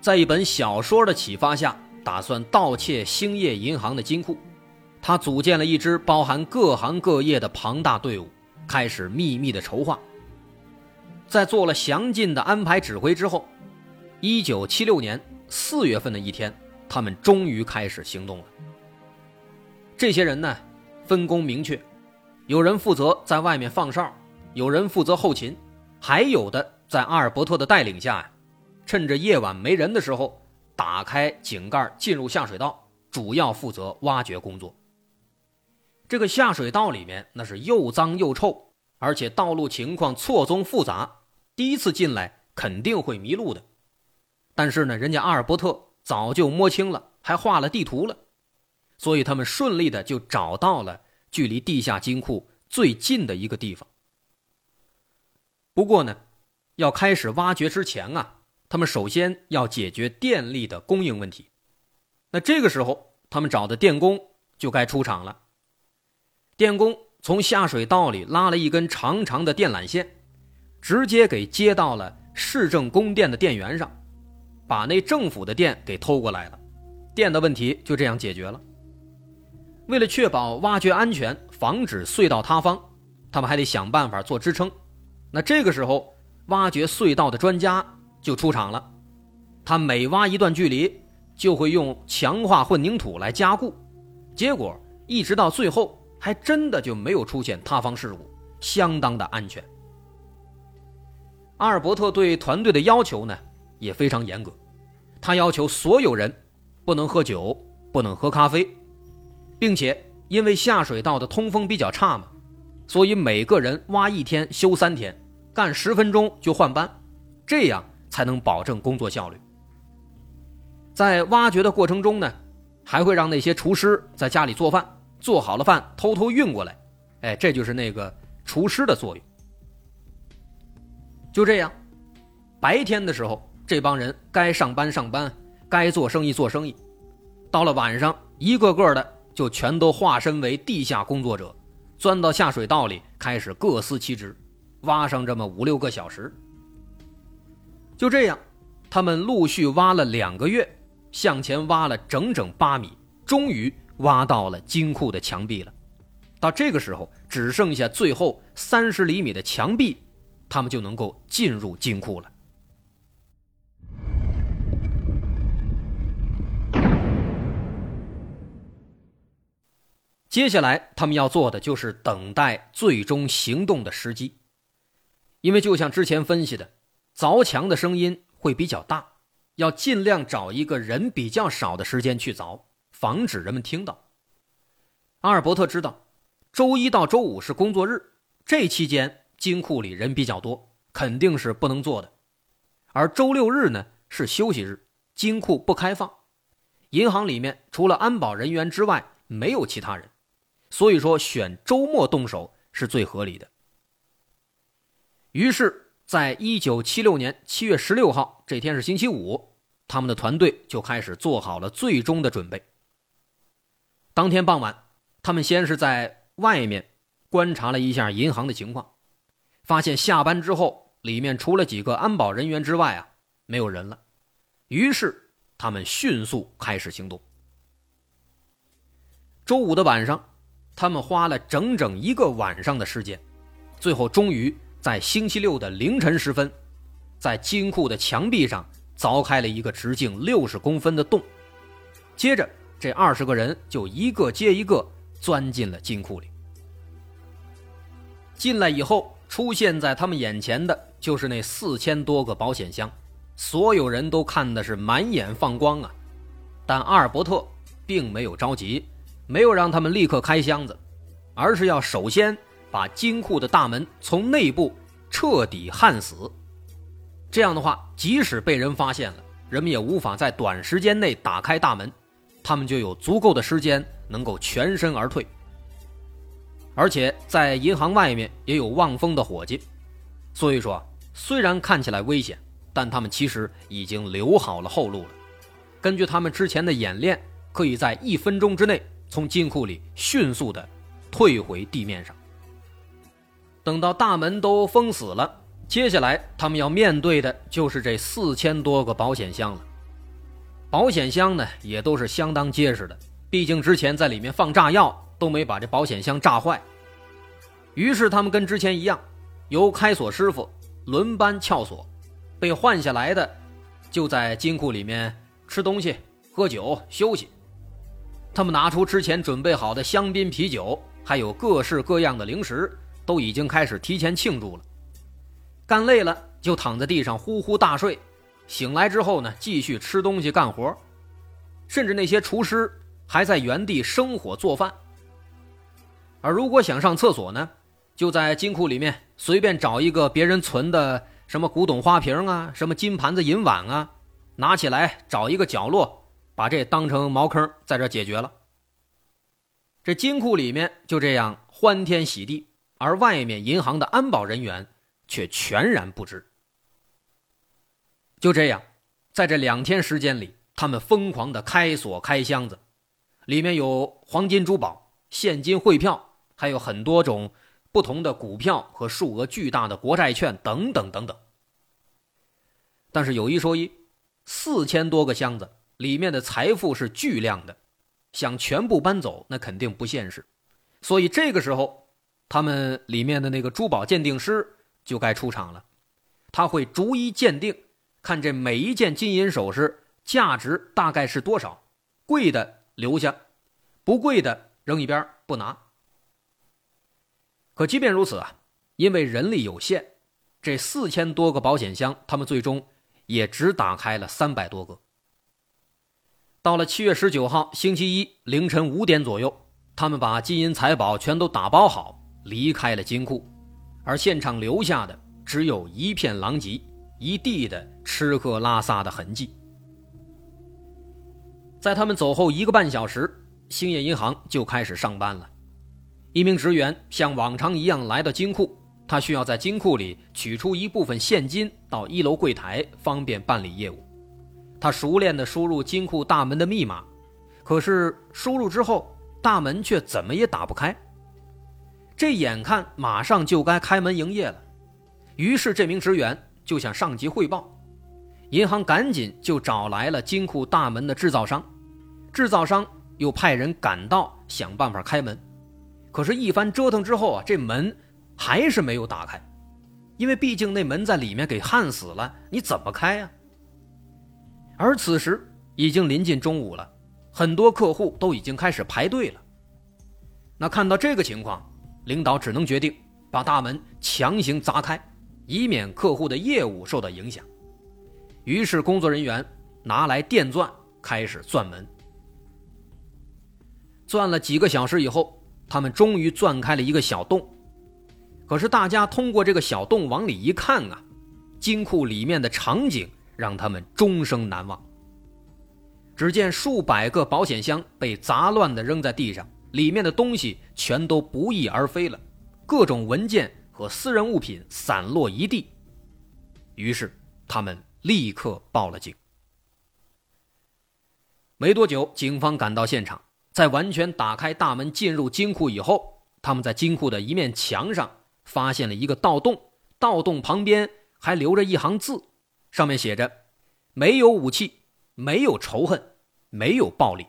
在一本小说的启发下，打算盗窃兴业银行的金库。他组建了一支包含各行各业的庞大队伍，开始秘密的筹划。在做了详尽的安排指挥之后，一九七六年四月份的一天，他们终于开始行动了。这些人呢？分工明确，有人负责在外面放哨，有人负责后勤，还有的在阿尔伯特的带领下呀，趁着夜晚没人的时候，打开井盖进入下水道，主要负责挖掘工作。这个下水道里面那是又脏又臭，而且道路情况错综复杂，第一次进来肯定会迷路的。但是呢，人家阿尔伯特早就摸清了，还画了地图了。所以他们顺利的就找到了距离地下金库最近的一个地方。不过呢，要开始挖掘之前啊，他们首先要解决电力的供应问题。那这个时候，他们找的电工就该出场了。电工从下水道里拉了一根长长的电缆线，直接给接到了市政供电的电源上，把那政府的电给偷过来了，电的问题就这样解决了。为了确保挖掘安全，防止隧道塌方，他们还得想办法做支撑。那这个时候，挖掘隧道的专家就出场了。他每挖一段距离，就会用强化混凝土来加固。结果一直到最后，还真的就没有出现塌方事故，相当的安全。阿尔伯特对团队的要求呢也非常严格，他要求所有人不能喝酒，不能喝咖啡。并且因为下水道的通风比较差嘛，所以每个人挖一天休三天，干十分钟就换班，这样才能保证工作效率。在挖掘的过程中呢，还会让那些厨师在家里做饭，做好了饭偷偷运过来，哎，这就是那个厨师的作用。就这样，白天的时候这帮人该上班上班，该做生意做生意，到了晚上一个个的。就全都化身为地下工作者，钻到下水道里，开始各司其职，挖上这么五六个小时。就这样，他们陆续挖了两个月，向前挖了整整八米，终于挖到了金库的墙壁了。到这个时候，只剩下最后三十厘米的墙壁，他们就能够进入金库了。接下来，他们要做的就是等待最终行动的时机，因为就像之前分析的，凿墙的声音会比较大，要尽量找一个人比较少的时间去凿，防止人们听到。阿尔伯特知道，周一到周五是工作日，这期间金库里人比较多，肯定是不能做的；而周六日呢是休息日，金库不开放，银行里面除了安保人员之外没有其他人。所以说，选周末动手是最合理的。于是，在一九七六年七月十六号这天是星期五，他们的团队就开始做好了最终的准备。当天傍晚，他们先是在外面观察了一下银行的情况，发现下班之后里面除了几个安保人员之外啊，没有人了。于是，他们迅速开始行动。周五的晚上。他们花了整整一个晚上的时间，最后终于在星期六的凌晨时分，在金库的墙壁上凿开了一个直径六十公分的洞。接着，这二十个人就一个接一个钻进了金库里。进来以后，出现在他们眼前的就是那四千多个保险箱，所有人都看的是满眼放光啊。但阿尔伯特并没有着急。没有让他们立刻开箱子，而是要首先把金库的大门从内部彻底焊死。这样的话，即使被人发现了，人们也无法在短时间内打开大门，他们就有足够的时间能够全身而退。而且在银行外面也有望风的伙计，所以说虽然看起来危险，但他们其实已经留好了后路了。根据他们之前的演练，可以在一分钟之内从金库里迅速的退回地面上。等到大门都封死了，接下来他们要面对的就是这四千多个保险箱了。保险箱呢也都是相当结实的，毕竟之前在里面放炸药都没把这保险箱炸坏。于是他们跟之前一样，由开锁师傅轮班撬锁，被换下来的就在金库里面吃东西、喝酒、休息。他们拿出之前准备好的香槟啤酒，还有各式各样的零食。都已经开始提前庆祝了。干累了就躺在地上呼呼大睡，醒来之后呢，继续吃东西干活，甚至那些厨师还在原地生火做饭。而如果想上厕所呢，就在金库里面随便找一个别人存的什么古董花瓶啊，什么金盘子银碗啊，拿起来找一个角落，把这当成茅坑，在这解决了。这金库里面就这样欢天喜地。而外面银行的安保人员却全然不知。就这样，在这两天时间里，他们疯狂的开锁开箱子，里面有黄金珠宝、现金汇票，还有很多种不同的股票和数额巨大的国债券等等等等。但是有一说一，四千多个箱子里面的财富是巨量的，想全部搬走那肯定不现实，所以这个时候。他们里面的那个珠宝鉴定师就该出场了，他会逐一鉴定，看这每一件金银首饰价值大概是多少，贵的留下，不贵的扔一边不拿。可即便如此啊，因为人力有限，这四千多个保险箱，他们最终也只打开了三百多个。到了七月十九号星期一凌晨五点左右，他们把金银财宝全都打包好。离开了金库，而现场留下的只有一片狼藉，一地的吃喝拉撒的痕迹。在他们走后一个半小时，兴业银行就开始上班了。一名职员像往常一样来到金库，他需要在金库里取出一部分现金到一楼柜台，方便办理业务。他熟练地输入金库大门的密码，可是输入之后，大门却怎么也打不开。这眼看马上就该开门营业了，于是这名职员就向上级汇报，银行赶紧就找来了金库大门的制造商，制造商又派人赶到想办法开门，可是，一番折腾之后啊，这门还是没有打开，因为毕竟那门在里面给焊死了，你怎么开呀？而此时已经临近中午了，很多客户都已经开始排队了，那看到这个情况。领导只能决定把大门强行砸开，以免客户的业务受到影响。于是，工作人员拿来电钻开始钻门。钻了几个小时以后，他们终于钻开了一个小洞。可是，大家通过这个小洞往里一看啊，金库里面的场景让他们终生难忘。只见数百个保险箱被杂乱地扔在地上。里面的东西全都不翼而飞了，各种文件和私人物品散落一地。于是他们立刻报了警。没多久，警方赶到现场，在完全打开大门进入金库以后，他们在金库的一面墙上发现了一个盗洞，盗洞旁边还留着一行字，上面写着：“没有武器，没有仇恨，没有暴力。”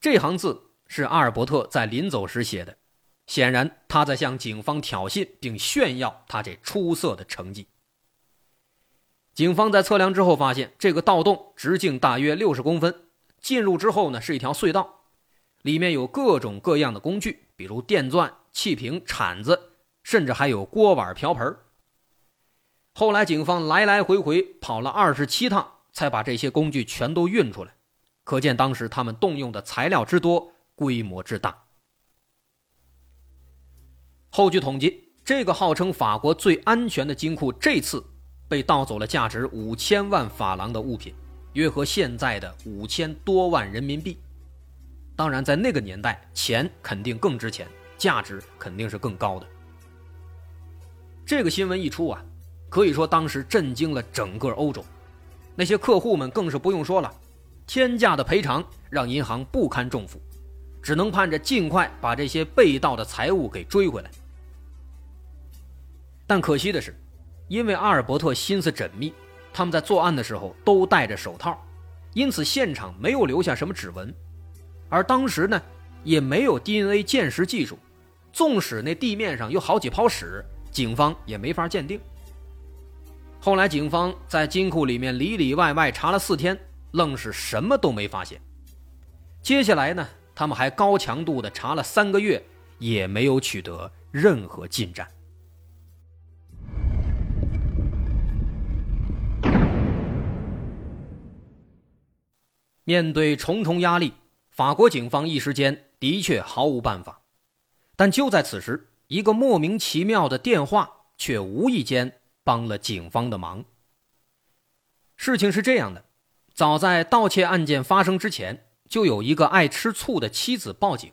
这行字。是阿尔伯特在临走时写的，显然他在向警方挑衅并炫耀他这出色的成绩。警方在测量之后发现，这个盗洞直径大约六十公分，进入之后呢是一条隧道，里面有各种各样的工具，比如电钻、气瓶、铲子，甚至还有锅碗瓢盆。后来警方来来回回跑了二十七趟，才把这些工具全都运出来，可见当时他们动用的材料之多。规模之大。后据统计，这个号称法国最安全的金库，这次被盗走了价值五千万法郎的物品，约合现在的五千多万人民币。当然，在那个年代，钱肯定更值钱，价值肯定是更高的。这个新闻一出啊，可以说当时震惊了整个欧洲，那些客户们更是不用说了，天价的赔偿让银行不堪重负，只能盼着尽快把这些被盗的财物给追回来。但可惜的是，因为阿尔伯特心思缜密，他们在作案的时候都戴着手套，因此现场没有留下什么指纹。而当时呢，也没有 DNA 鉴识技术，纵使那地面上有好几泡屎，警方也没法鉴定。后来警方在金库里面里里外外查了四天，愣是什么都没发现。接下来呢，他们还高强度的查了三个月，也没有取得任何进展。面对重重压力。法国警方一时间的确毫无办法，但就在此时，一个莫名其妙的电话却无意间帮了警方的忙。事情是这样的，早在盗窃案件发生之前，就有一个爱吃醋的妻子报警，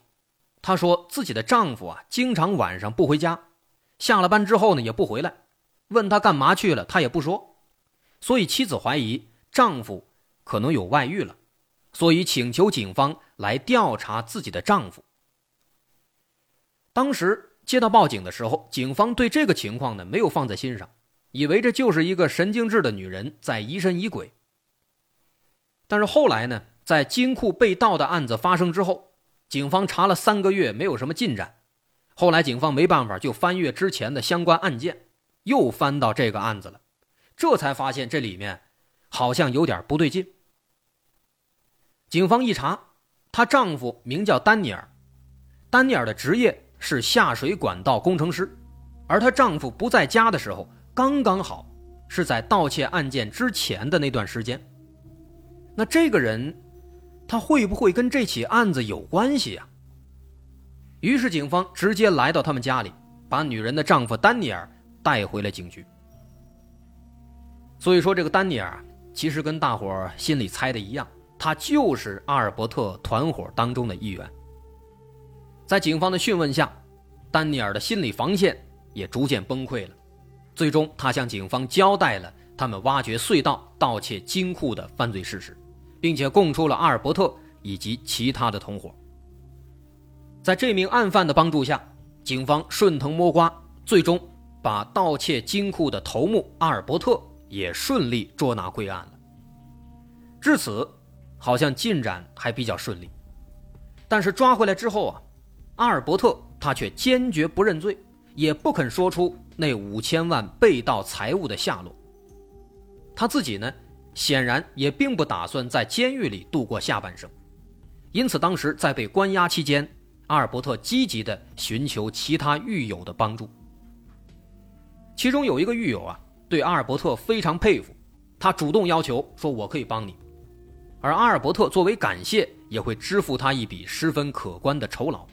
她说自己的丈夫啊，经常晚上不回家，下了班之后呢也不回来，问他干嘛去了，他也不说，所以妻子怀疑丈夫可能有外遇了。所以请求警方来调查自己的丈夫。当时接到报警的时候，警方对这个情况呢没有放在心上，以为这就是一个神经质的女人在疑神疑鬼。但是后来呢，在金库被盗的案子发生之后，警方查了三个月没有什么进展，后来警方没办法，就翻阅之前的相关案件，又翻到这个案子了，这才发现这里面好像有点不对劲。警方一查，她丈夫名叫丹尼尔，丹尼尔的职业是下水管道工程师，而她丈夫不在家的时候，刚刚好是在盗窃案件之前的那段时间。那这个人，他会不会跟这起案子有关系呀？于是警方直接来到他们家里，把女人的丈夫丹尼尔带回了警局。所以说，这个丹尼尔其实跟大伙心里猜的一样。他就是阿尔伯特团伙当中的一员。在警方的讯问下，丹尼尔的心理防线也逐渐崩溃了。最终，他向警方交代了他们挖掘隧道、盗窃金库的犯罪事实，并且供出了阿尔伯特以及其他的同伙。在这名案犯的帮助下，警方顺藤摸瓜，最终把盗窃金库的头目阿尔伯特也顺利捉拿归案了。至此。好像进展还比较顺利，但是抓回来之后啊，阿尔伯特他却坚决不认罪，也不肯说出那五千万被盗财物的下落。他自己呢，显然也并不打算在监狱里度过下半生，因此当时在被关押期间，阿尔伯特积极的寻求其他狱友的帮助。其中有一个狱友啊，对阿尔伯特非常佩服，他主动要求说：“我可以帮你。”而阿尔伯特作为感谢，也会支付他一笔十分可观的酬劳。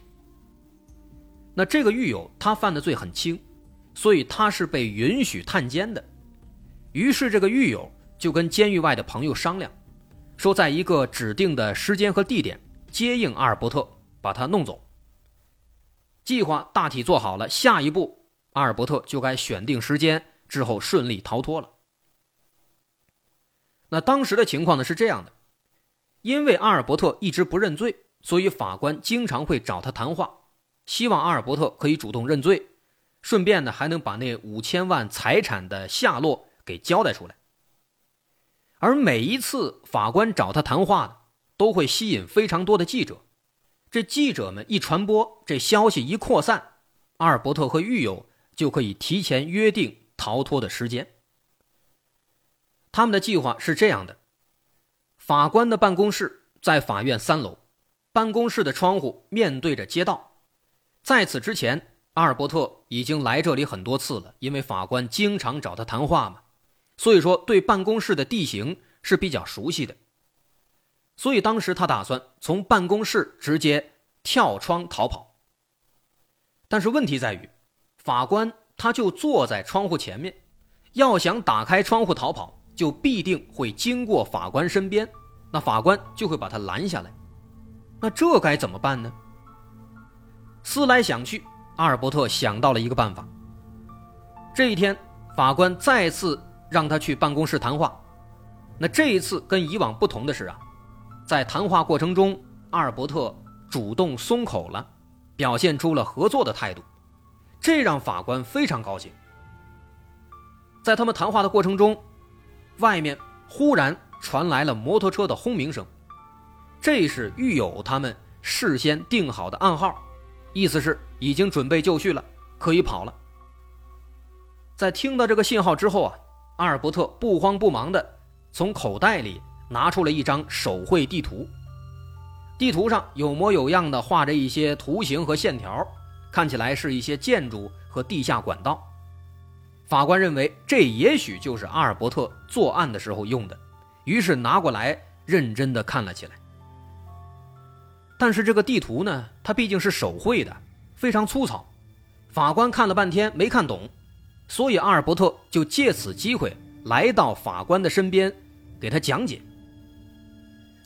那这个狱友他犯的罪很轻，所以他是被允许探监的。于是这个狱友就跟监狱外的朋友商量，说在一个指定的时间和地点接应阿尔伯特，把他弄走。计划大体做好了，下一步阿尔伯特就该选定时间之后顺利逃脱了。那当时的情况呢是这样的。因为阿尔伯特一直不认罪，所以法官经常会找他谈话，希望阿尔伯特可以主动认罪，顺便呢还能把那五千万财产的下落给交代出来。而每一次法官找他谈话呢，都会吸引非常多的记者，这记者们一传播，这消息一扩散，阿尔伯特和狱友就可以提前约定逃脱的时间。他们的计划是这样的。法官的办公室在法院三楼，办公室的窗户面对着街道。在此之前，阿尔伯特已经来这里很多次了，因为法官经常找他谈话嘛，所以说对办公室的地形是比较熟悉的。所以当时他打算从办公室直接跳窗逃跑。但是问题在于，法官他就坐在窗户前面，要想打开窗户逃跑，就必定会经过法官身边，那法官就会把他拦下来。那这该怎么办呢？思来想去，阿尔伯特想到了一个办法。这一天，法官再次让他去办公室谈话。那这一次跟以往不同的是啊，在谈话过程中，阿尔伯特主动松口了，表现出了合作的态度，这让法官非常高兴。在他们谈话的过程中，外面忽然传来了摩托车的轰鸣声，这是狱友他们事先定好的暗号，意思是已经准备就绪了，可以跑了。在听到这个信号之后啊，阿尔伯特不慌不忙的从口袋里拿出了一张手绘地图，地图上有模有样的画着一些图形和线条，看起来是一些建筑和地下管道。法官认为这也许就是阿尔伯特作案的时候用的，于是拿过来认真的看了起来。但是这个地图呢，它毕竟是手绘的，非常粗糙，法官看了半天没看懂，所以阿尔伯特就借此机会来到法官的身边，给他讲解。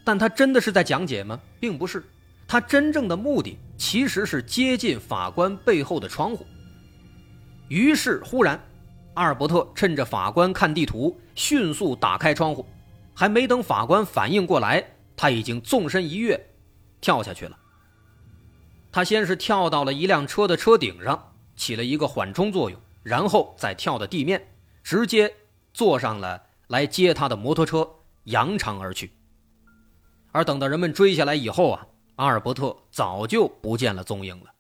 但他真的是在讲解吗？并不是，他真正的目的其实是接近法官背后的窗户。于是忽然。阿尔伯特趁着法官看地图，迅速打开窗户，还没等法官反应过来，他已经纵身一跃，跳下去了。他先是跳到了一辆车的车顶上，起了一个缓冲作用，然后再跳到地面，直接坐上了来接他的摩托车，扬长而去。而等到人们追下来以后啊，阿尔伯特早就不见了踪影了。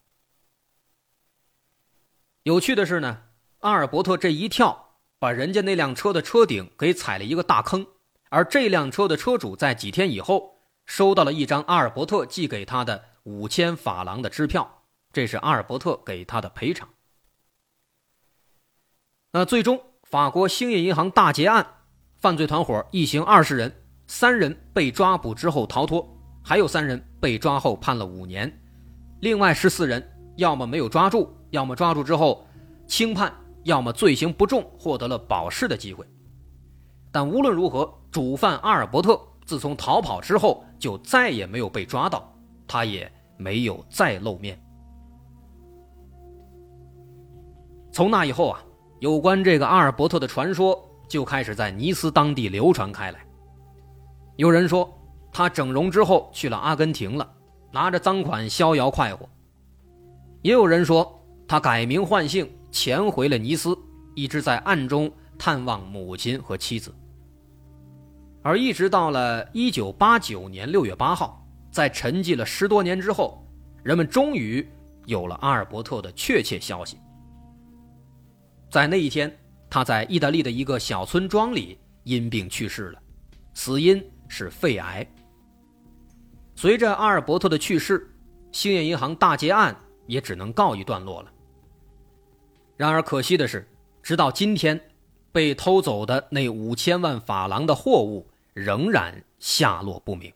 有趣的是呢。阿尔伯特这一跳，把人家那辆车的车顶给踩了一个大坑，而这辆车的车主在几天以后收到了一张阿尔伯特寄给他的五千法郎的支票，这是阿尔伯特给他的赔偿。那最终，法国兴业银行大劫案，犯罪团伙一行二十人，三人被抓捕之后逃脱，还有三人被抓后判了五年，另外十四人要么没有抓住，要么抓住之后轻判。要么罪行不重，获得了保释的机会，但无论如何，主犯阿尔伯特自从逃跑之后就再也没有被抓到，他也没有再露面。从那以后啊，有关这个阿尔伯特的传说就开始在尼斯当地流传开来。有人说他整容之后去了阿根廷了，拿着赃款逍遥快活；也有人说他改名换姓。潜回了尼斯，一直在暗中探望母亲和妻子。而一直到了一九八九年六月八号，在沉寂了十多年之后，人们终于有了阿尔伯特的确切消息。在那一天，他在意大利的一个小村庄里因病去世了，死因是肺癌。随着阿尔伯特的去世，兴业银行大劫案也只能告一段落了。然而可惜的是，直到今天，被偷走的那五千万法郎的货物仍然下落不明。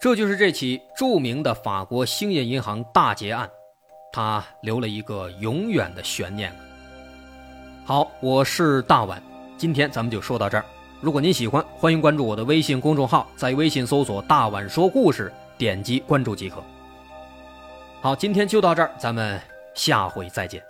这就是这起著名的法国兴业银行大劫案，他留了一个永远的悬念。好，我是大碗，今天咱们就说到这儿。如果您喜欢，欢迎关注我的微信公众号，在微信搜索“大碗说故事”，点击关注即可。好，今天就到这儿，咱们。下回再见。